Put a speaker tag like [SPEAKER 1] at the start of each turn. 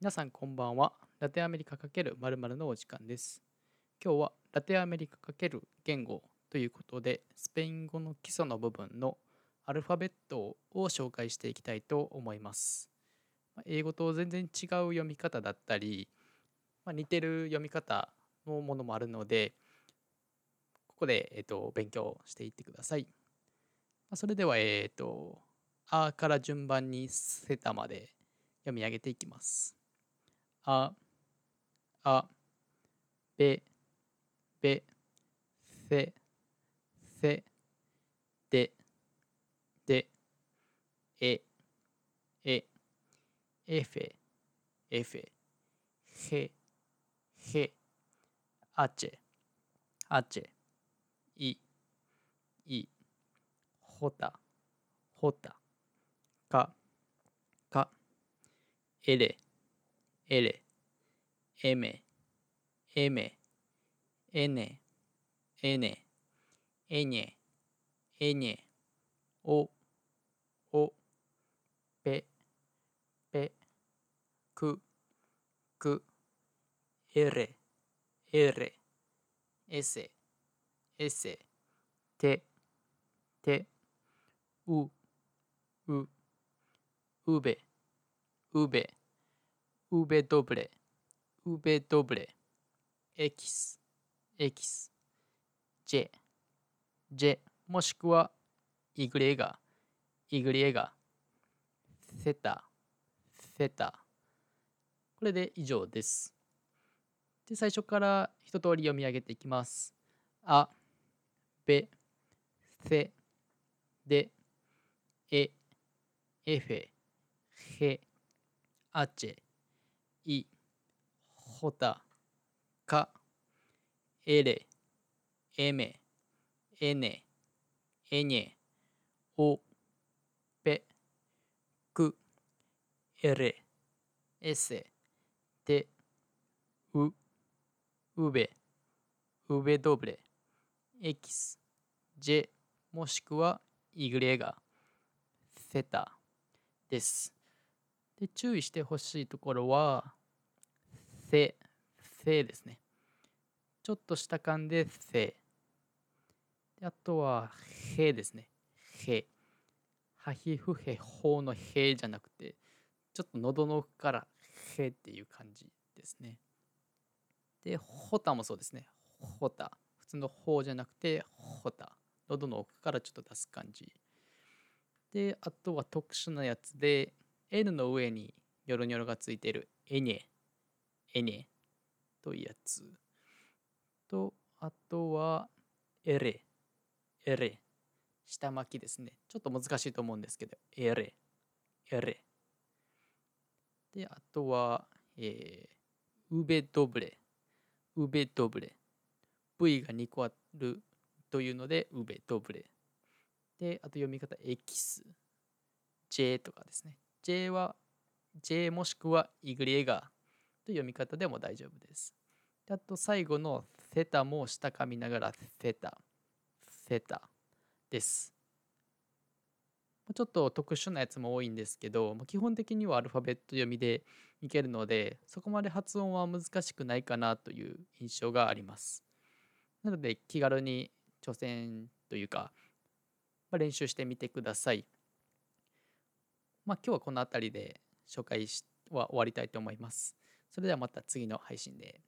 [SPEAKER 1] 皆さんこんばんは。ラテンアメリカ×〇〇のお時間です。今日はラテンアメリカ×言語ということで、スペイン語の基礎の部分のアルファベットを紹介していきたいと思います。英語と全然違う読み方だったり、まあ、似てる読み方のものもあるので、ここで、えっと勉強していってください。まそれでは、えっと、あから順番にセタまで読み上げていきます。あ、あ、べ、べ、せ、せ、で、で、え、え、えフェ、えフェ、へ、へ、あちぇ、あちぇ、い、い、ほた、ほた、か、か、えれ、えれ、えめ、えめ、えね、えね、えにぇ、えにぇ、お、お、ぺ、ぺ、く、く、erre, erre, ese, ese, te, te, u, u, uve, uve, uve doble, uve doble, equis, equis, ye, ye, もしくは、 i griega, i griega,セタ、セタ。これで以上です。で、最初から一通り読み上げていきます。あ、べ、せ、で、え、えフェ、へ、あちぇ、い、ほた、か、えれ、えめ、えね、えにぇ、お、ぺ、く、えれ、えせ、て、う、うべ、うべどぶれ、エキス、ジェ、もしくはイグレが、セタです。で、注意してほしいところは、せ、せですね。ちょっとした噛んでせ。あとは、へですね。へ。はひふへほうのへじゃなくて、ちょっと喉の奥からへっていう感じですね。で、ほたもそうですね。ほた。普通のほうじゃなくて、ほた。喉の奥からちょっと出す感じ。で、あとは特殊なやつで、N の上にニョロニョロがついてるエニェ、エニェというやつ。と、あとはエレ、エレ。下巻きですね。ちょっと難しいと思うんですけど、エレ、エレ。で、あとは、えー、ウベドブレ、ウベドブレ。V が2個あるというので、ウベドブレ。で、あと読み方、エキス、J とかですね。J は J もしくはイグレガという読み方でも大丈夫です。であと最後のセタも下噛みながらセタ、セタです。ちょっと特殊なやつも多いんですけど、基本的にはアルファベット読みでいけるので、そこまで発音は難しくないかなという印象があります。なので気軽に挑戦というか、まあ、練習してみてください。まあ今日はこの辺りで紹介は終わりたいと思います。それではまた次の配信で。